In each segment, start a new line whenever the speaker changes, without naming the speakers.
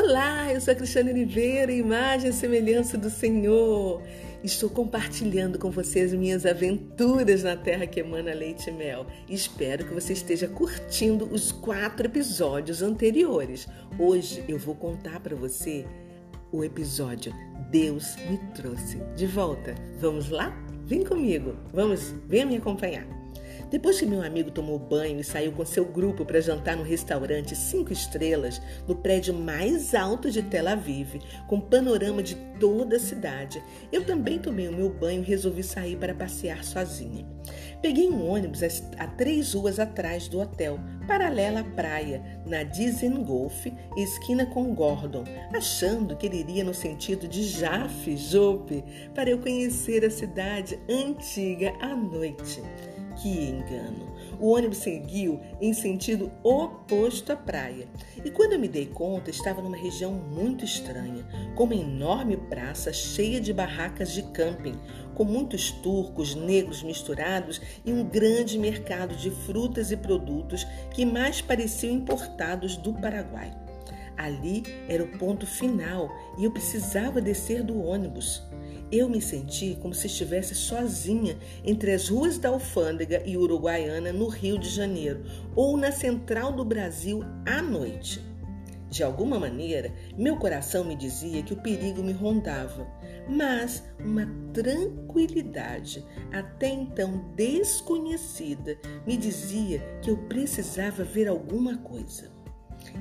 Olá, eu sou a Cristiane Oliveira, imagem e semelhança do Senhor. Estou compartilhando com vocês minhas aventuras na terra que emana leite e mel. Espero que você esteja curtindo os quatro episódios anteriores. Hoje eu vou contar para você o episódio Deus me trouxe de volta. Vamos lá? Vem comigo, vamos, venha me acompanhar. Depois que meu amigo tomou banho e saiu com seu grupo para jantar no restaurante cinco estrelas no prédio mais alto de Tel Aviv, com panorama de toda a cidade, eu também tomei o meu banho e resolvi sair para passear sozinha. Peguei um ônibus a três ruas atrás do hotel, paralela à praia, na Golf, esquina com Gordon, achando que ele iria no sentido de Jaffe, Jope, para eu conhecer a cidade antiga à noite. Que engano! O ônibus seguiu em sentido oposto à praia. E quando eu me dei conta, estava numa região muito estranha, com uma enorme praça cheia de barracas de camping, com muitos turcos, negros misturados e um grande mercado de frutas e produtos que mais pareciam importados do Paraguai. Ali era o ponto final e eu precisava descer do ônibus. Eu me senti como se estivesse sozinha entre as ruas da Alfândega e Uruguaiana no Rio de Janeiro ou na central do Brasil à noite. De alguma maneira, meu coração me dizia que o perigo me rondava, mas uma tranquilidade, até então desconhecida, me dizia que eu precisava ver alguma coisa.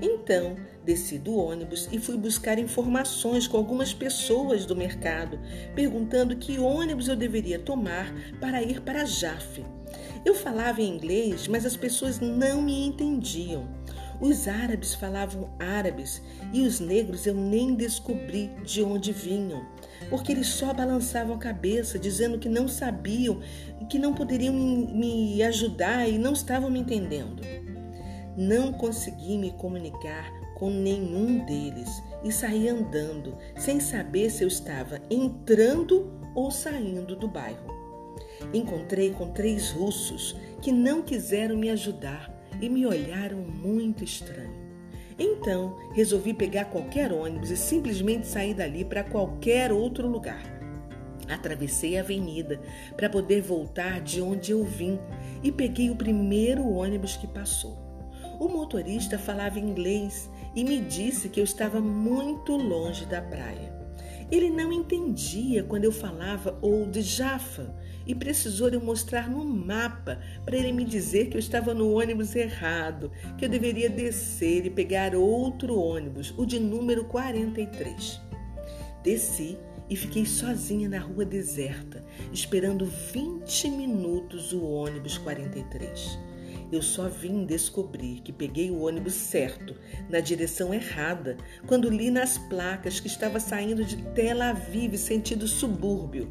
Então, desci do ônibus e fui buscar informações com algumas pessoas do mercado, perguntando que ônibus eu deveria tomar para ir para Jaffe. Eu falava em inglês, mas as pessoas não me entendiam. Os árabes falavam árabes e os negros eu nem descobri de onde vinham, porque eles só balançavam a cabeça, dizendo que não sabiam e que não poderiam me ajudar e não estavam me entendendo. Não consegui me comunicar com nenhum deles e saí andando, sem saber se eu estava entrando ou saindo do bairro. Encontrei com três russos que não quiseram me ajudar e me olharam muito estranho. Então, resolvi pegar qualquer ônibus e simplesmente sair dali para qualquer outro lugar. Atravessei a avenida para poder voltar de onde eu vim e peguei o primeiro ônibus que passou. O motorista falava inglês e me disse que eu estava muito longe da praia. Ele não entendia quando eu falava Old Jaffa e precisou eu mostrar no mapa para ele me dizer que eu estava no ônibus errado, que eu deveria descer e pegar outro ônibus, o de número 43. Desci e fiquei sozinha na rua deserta, esperando 20 minutos o ônibus 43 eu só vim descobrir que peguei o ônibus certo, na direção errada, quando li nas placas que estava saindo de Tel Aviv, sentido subúrbio.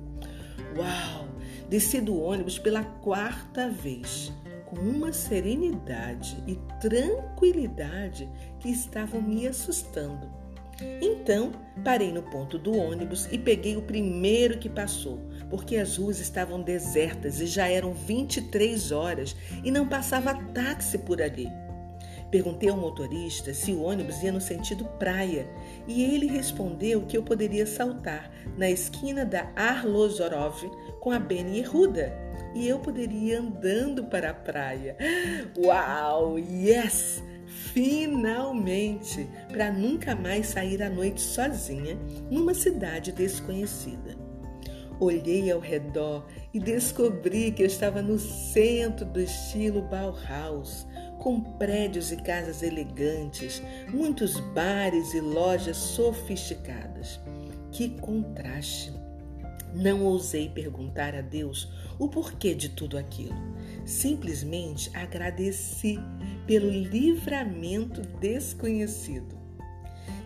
Uau! Desci do ônibus pela quarta vez, com uma serenidade e tranquilidade que estavam me assustando. Então, parei no ponto do ônibus e peguei o primeiro que passou, porque as ruas estavam desertas e já eram 23 horas e não passava táxi por ali. Perguntei ao motorista se o ônibus ia no sentido praia e ele respondeu que eu poderia saltar na esquina da Arlozorov com a Beni Ruda e eu poderia ir andando para a praia. Uau! Yes! finalmente, para nunca mais sair à noite sozinha numa cidade desconhecida. Olhei ao redor e descobri que eu estava no centro do estilo Bauhaus, com prédios e casas elegantes, muitos bares e lojas sofisticadas. Que contraste! Não ousei perguntar a Deus o porquê de tudo aquilo. Simplesmente agradeci pelo livramento desconhecido.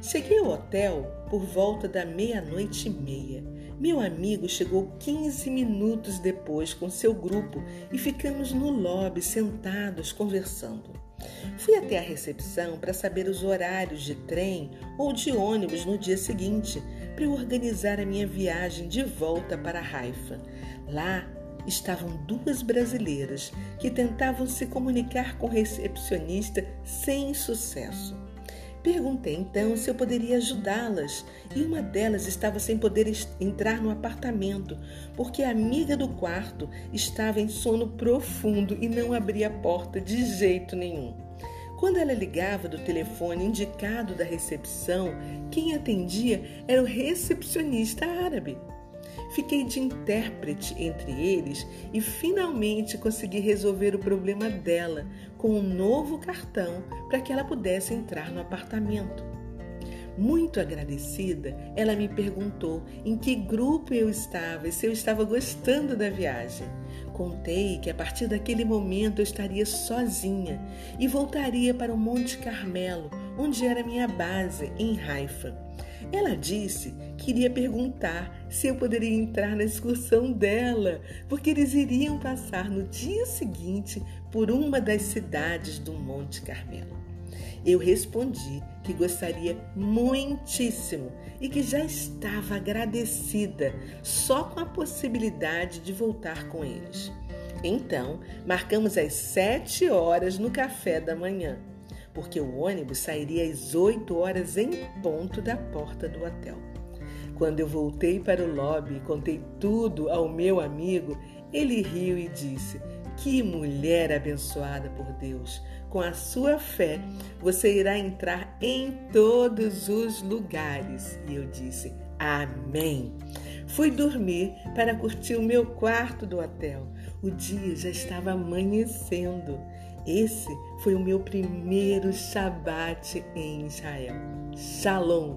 Cheguei ao hotel por volta da meia-noite e meia. Meu amigo chegou 15 minutos depois com seu grupo e ficamos no lobby sentados conversando. Fui até a recepção para saber os horários de trem ou de ônibus no dia seguinte, para organizar a minha viagem de volta para Haifa. Lá estavam duas brasileiras que tentavam se comunicar com o recepcionista sem sucesso. Perguntei então se eu poderia ajudá-las e uma delas estava sem poder entrar no apartamento porque a amiga do quarto estava em sono profundo e não abria a porta de jeito nenhum. Quando ela ligava do telefone indicado da recepção, quem atendia era o recepcionista árabe. Fiquei de intérprete entre eles e finalmente consegui resolver o problema dela com um novo cartão para que ela pudesse entrar no apartamento. Muito agradecida, ela me perguntou em que grupo eu estava e se eu estava gostando da viagem. Contei que a partir daquele momento eu estaria sozinha e voltaria para o Monte Carmelo, onde era minha base, em Haifa. Ela disse que iria perguntar se eu poderia entrar na excursão dela, porque eles iriam passar no dia seguinte por uma das cidades do Monte Carmelo. Eu respondi que gostaria muitíssimo e que já estava agradecida só com a possibilidade de voltar com eles. Então, marcamos às sete horas no café da manhã porque o ônibus sairia às 8 horas em ponto da porta do hotel. Quando eu voltei para o lobby e contei tudo ao meu amigo, ele riu e disse: Que mulher abençoada por Deus! Com a sua fé, você irá entrar em todos os lugares. E eu disse: Amém. Fui dormir para curtir o meu quarto do hotel. O dia já estava amanhecendo. Esse foi o meu primeiro Shabat em Israel. Shalom!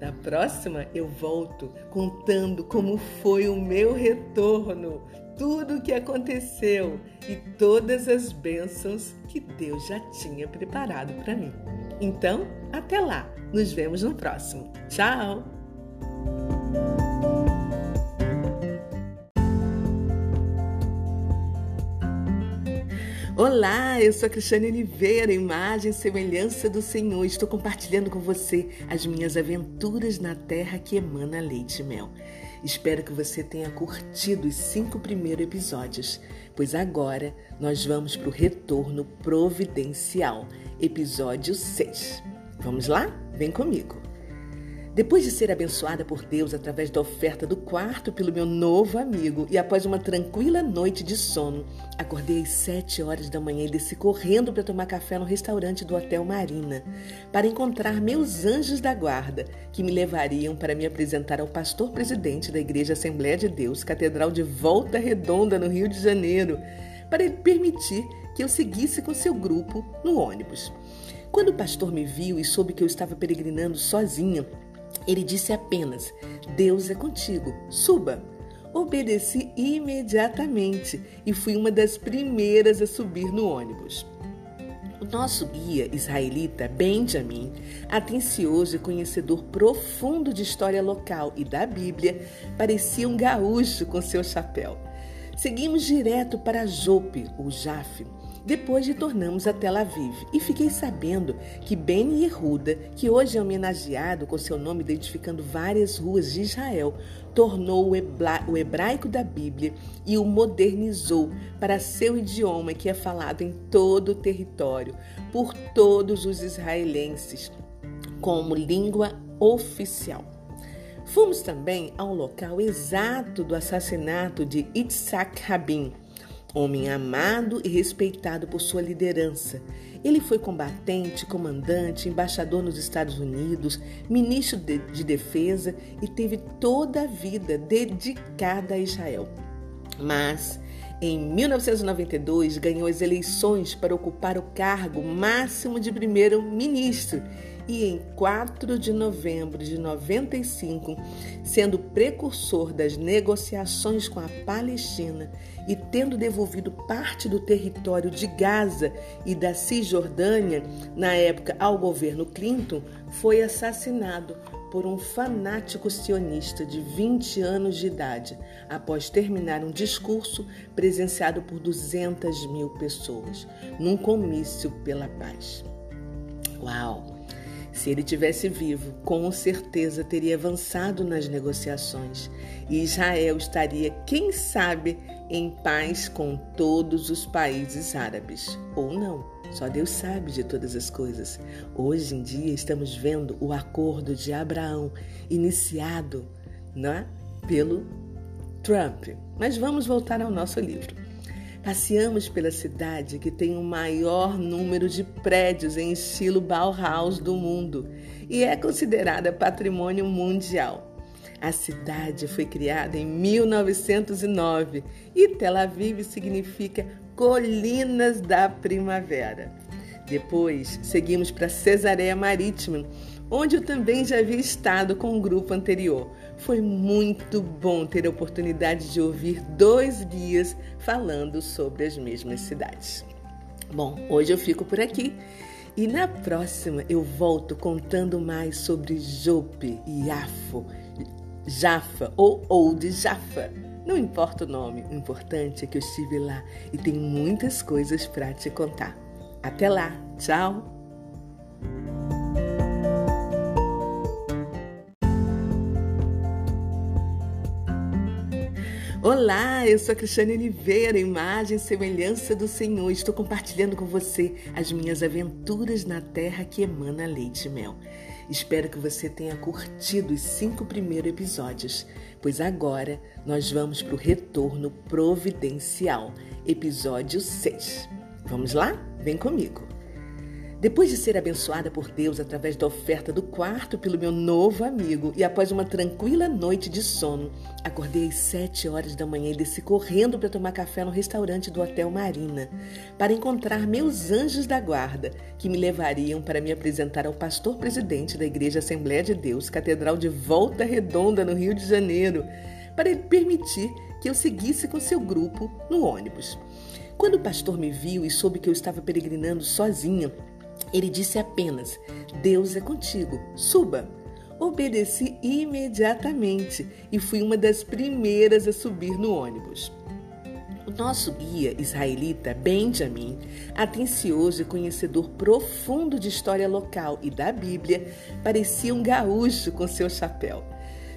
Na próxima eu volto contando como foi o meu retorno, tudo o que aconteceu e todas as bênçãos que Deus já tinha preparado para mim. Então, até lá! Nos vemos no próximo. Tchau! Olá, eu sou a Cristiane Oliveira, imagem e semelhança do Senhor. Estou compartilhando com você as minhas aventuras na terra que emana leite e mel. Espero que você tenha curtido os cinco primeiros episódios, pois agora nós vamos para o retorno providencial, episódio 6. Vamos lá? Vem comigo! Depois de ser abençoada por Deus através da oferta do quarto pelo meu novo amigo e após uma tranquila noite de sono, acordei às sete horas da manhã e desci correndo para tomar café no restaurante do Hotel Marina para encontrar meus anjos da guarda que me levariam para me apresentar ao pastor presidente da Igreja Assembleia de Deus, Catedral de Volta Redonda, no Rio de Janeiro, para ele permitir que eu seguisse com seu grupo no ônibus. Quando o pastor me viu e soube que eu estava peregrinando sozinha, ele disse apenas: Deus é contigo, suba. Obedeci imediatamente e fui uma das primeiras a subir no ônibus. O nosso guia israelita, Benjamin, atencioso e conhecedor profundo de história local e da Bíblia, parecia um gaúcho com seu chapéu. Seguimos direto para Jope, ou Jaffe, depois retornamos a Tel Aviv e fiquei sabendo que Ben Yehuda, que hoje é homenageado com seu nome identificando várias ruas de Israel, tornou o hebraico da Bíblia e o modernizou para seu idioma que é falado em todo o território por todos os israelenses como língua oficial. Fomos também ao local exato do assassinato de Itzhak Rabin Homem amado e respeitado por sua liderança, ele foi combatente, comandante, embaixador nos Estados Unidos, ministro de, de Defesa e teve toda a vida dedicada a Israel. Mas em 1992 ganhou as eleições para ocupar o cargo máximo de primeiro-ministro e em 4 de novembro de 95, sendo precursor das negociações com a Palestina e tendo devolvido parte do território de Gaza e da Cisjordânia, na época ao governo Clinton, foi assassinado por um fanático sionista de 20 anos de idade, após terminar um discurso presenciado por 200 mil pessoas, num comício pela paz. Uau! Se ele tivesse vivo, com certeza teria avançado nas negociações e Israel estaria, quem sabe, em paz com todos os países árabes, ou não. Só Deus sabe de todas as coisas. Hoje em dia estamos vendo o acordo de Abraão iniciado né, pelo Trump. Mas vamos voltar ao nosso livro. Passeamos pela cidade que tem o maior número de prédios em estilo Bauhaus do mundo e é considerada patrimônio mundial. A cidade foi criada em 1909 e Tel Aviv significa Colinas da Primavera. Depois seguimos para Cesareia Marítima, onde eu também já havia estado com um grupo anterior. Foi muito bom ter a oportunidade de ouvir dois guias falando sobre as mesmas cidades. Bom, hoje eu fico por aqui e na próxima eu volto contando mais sobre Jope e Yafo, Jaffa ou Old Jaffa. Não importa o nome, o importante é que eu estive lá e tenho muitas coisas para te contar. Até lá, tchau! Olá, eu sou a Cristiane Oliveira, imagem e semelhança do Senhor. Estou compartilhando com você as minhas aventuras na terra que emana leite e mel. Espero que você tenha curtido os cinco primeiros episódios, pois agora nós vamos para o retorno providencial, episódio 6. Vamos lá? Vem comigo! Depois de ser abençoada por Deus através da oferta do quarto pelo meu novo amigo e após uma tranquila noite de sono, acordei às sete horas da manhã e desci correndo para tomar café no restaurante do Hotel Marina para encontrar meus anjos da guarda que me levariam para me apresentar ao pastor presidente da Igreja Assembleia de Deus, Catedral de Volta Redonda, no Rio de Janeiro, para ele permitir que eu seguisse com seu grupo no ônibus. Quando o pastor me viu e soube que eu estava peregrinando sozinha, ele disse apenas: Deus é contigo, suba. Obedeci imediatamente e fui uma das primeiras a subir no ônibus. O nosso guia israelita, Benjamin, atencioso e conhecedor profundo de história local e da Bíblia, parecia um gaúcho com seu chapéu.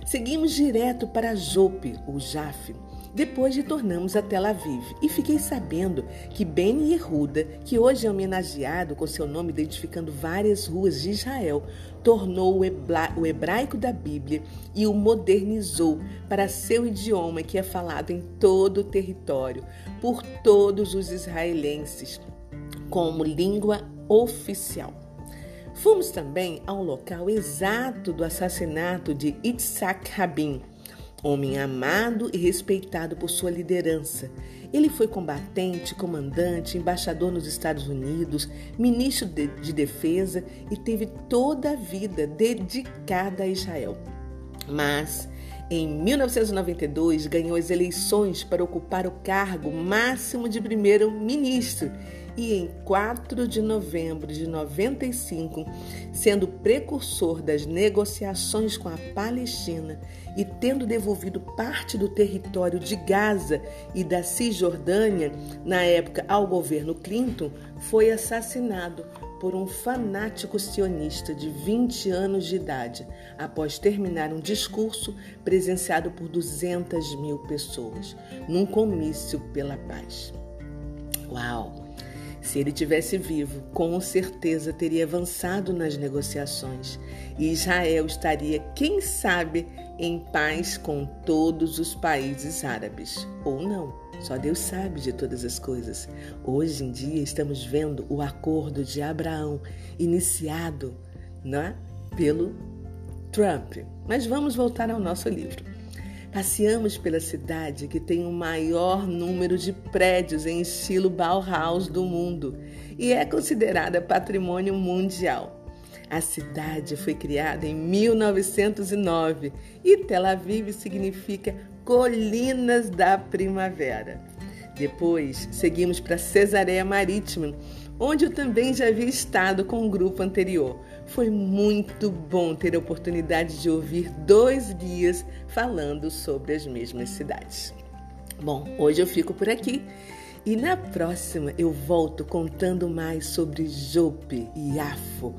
Seguimos direto para Jope, ou Jaffe, depois retornamos a Tel Aviv e fiquei sabendo que Ben Yehuda, que hoje é homenageado com seu nome identificando várias ruas de Israel, tornou o hebraico da Bíblia e o modernizou para seu idioma que é falado em todo o território por todos os israelenses como língua oficial. Fomos também ao local exato do assassinato de Itzhak Rabin, Homem amado e respeitado por sua liderança, ele foi combatente, comandante, embaixador nos Estados Unidos, ministro de, de Defesa e teve toda a vida dedicada a Israel. Mas em 1992, ganhou as eleições para ocupar o cargo máximo de primeiro-ministro e em 4 de novembro de 95, sendo precursor das negociações com a Palestina e tendo devolvido parte do território de Gaza e da Cisjordânia, na época ao governo Clinton, foi assassinado por um fanático sionista de 20 anos de idade, após terminar um discurso presenciado por 200 mil pessoas, num comício pela paz. Uau! Se ele tivesse vivo, com certeza teria avançado nas negociações e Israel estaria, quem sabe, em paz com todos os países árabes. Ou não, só Deus sabe de todas as coisas. Hoje em dia estamos vendo o acordo de Abraão iniciado né, pelo Trump. Mas vamos voltar ao nosso livro. Passeamos pela cidade que tem o maior número de prédios em estilo Bauhaus do mundo e é considerada patrimônio mundial. A cidade foi criada em 1909 e Tel Aviv significa Colinas da Primavera. Depois seguimos para Cesareia Marítima, onde eu também já havia estado com um grupo anterior. Foi muito bom ter a oportunidade de ouvir dois guias falando sobre as mesmas cidades. Bom, hoje eu fico por aqui e na próxima eu volto contando mais sobre Jope e Yafo,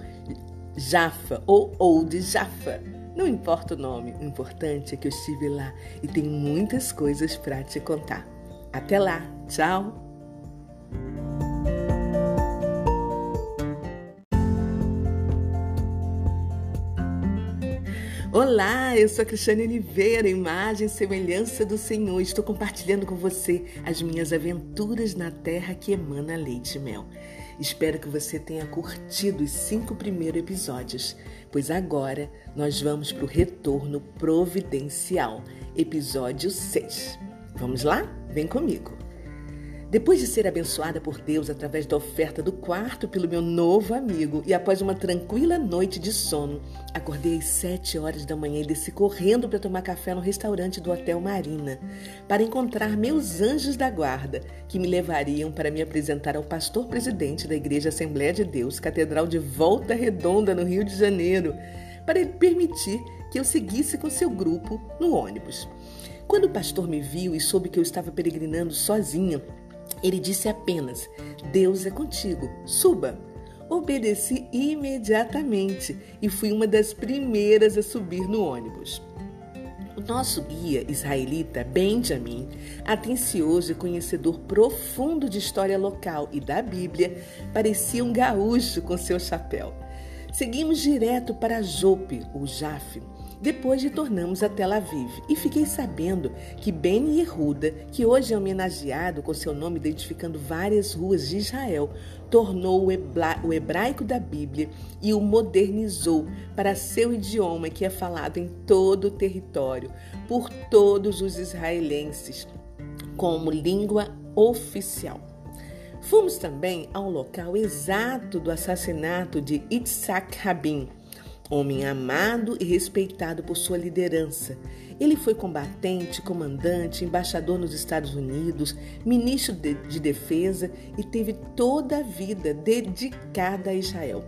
Jaffa ou Old Jaffa. Não importa o nome, o importante é que eu estive lá e tenho muitas coisas para te contar. Até lá, tchau! Olá, eu sou a Cristiane Oliveira, imagem e semelhança do Senhor. Estou compartilhando com você as minhas aventuras na terra que emana leite e mel. Espero que você tenha curtido os cinco primeiros episódios, pois agora nós vamos para o retorno providencial, episódio 6. Vamos lá? Vem comigo! Depois de ser abençoada por Deus através da oferta do quarto pelo meu novo amigo e após uma tranquila noite de sono, acordei às sete horas da manhã e desci correndo para tomar café no restaurante do Hotel Marina para encontrar meus anjos da guarda que me levariam para me apresentar ao pastor presidente da Igreja Assembleia de Deus, Catedral de Volta Redonda, no Rio de Janeiro, para ele permitir que eu seguisse com seu grupo no ônibus. Quando o pastor me viu e soube que eu estava peregrinando sozinha, ele disse apenas: Deus é contigo, suba. Obedeci imediatamente e fui uma das primeiras a subir no ônibus. O nosso guia israelita, Benjamin, atencioso e conhecedor profundo de história local e da Bíblia, parecia um gaúcho com seu chapéu. Seguimos direto para Jope, ou Jaffe, depois retornamos a Tel Aviv e fiquei sabendo que Ben Yehuda, que hoje é homenageado com seu nome identificando várias ruas de Israel, tornou o hebraico da Bíblia e o modernizou para seu idioma que é falado em todo o território por todos os israelenses como língua oficial. Fomos também ao local exato do assassinato de Itzhak Rabin Homem amado e respeitado por sua liderança, ele foi combatente, comandante, embaixador nos Estados Unidos, ministro de, de Defesa e teve toda a vida dedicada a Israel.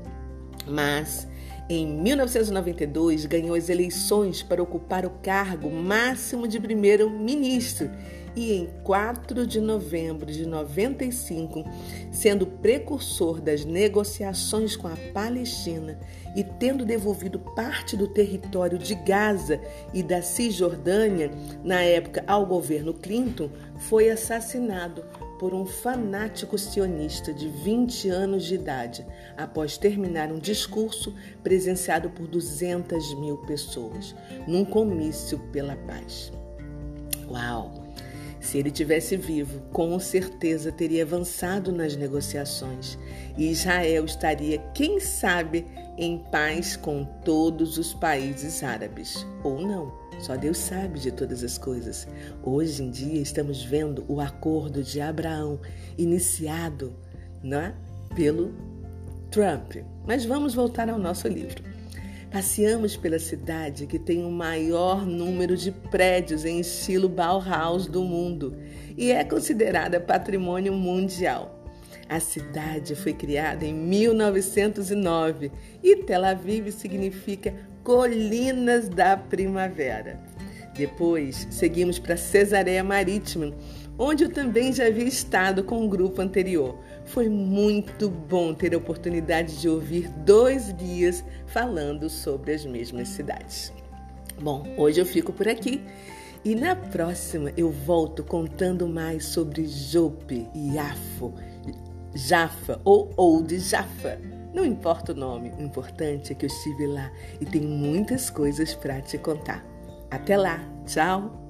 Mas em 1992, ganhou as eleições para ocupar o cargo máximo de primeiro-ministro e em 4 de novembro de 95, sendo precursor das negociações com a Palestina e tendo devolvido parte do território de Gaza e da Cisjordânia, na época ao governo Clinton, foi assassinado por um fanático sionista de 20 anos de idade, após terminar um discurso presenciado por 200 mil pessoas, num comício pela paz. Uau! Se ele tivesse vivo, com certeza teria avançado nas negociações e Israel estaria, quem sabe, em paz com todos os países árabes. Ou não, só Deus sabe de todas as coisas. Hoje em dia estamos vendo o acordo de Abraão iniciado né, pelo Trump. Mas vamos voltar ao nosso livro. Passeamos pela cidade que tem o maior número de prédios em estilo Bauhaus do mundo e é considerada patrimônio mundial. A cidade foi criada em 1909 e Tel Aviv significa Colinas da Primavera. Depois seguimos para Cesareia Marítima, onde eu também já havia estado com um grupo anterior. Foi muito bom ter a oportunidade de ouvir dois guias falando sobre as mesmas cidades. Bom, hoje eu fico por aqui e na próxima eu volto contando mais sobre Jope e Afo, Jaffa ou Old Jaffa. Não importa o nome, o importante é que eu estive lá e tenho muitas coisas para te contar. Até lá, tchau!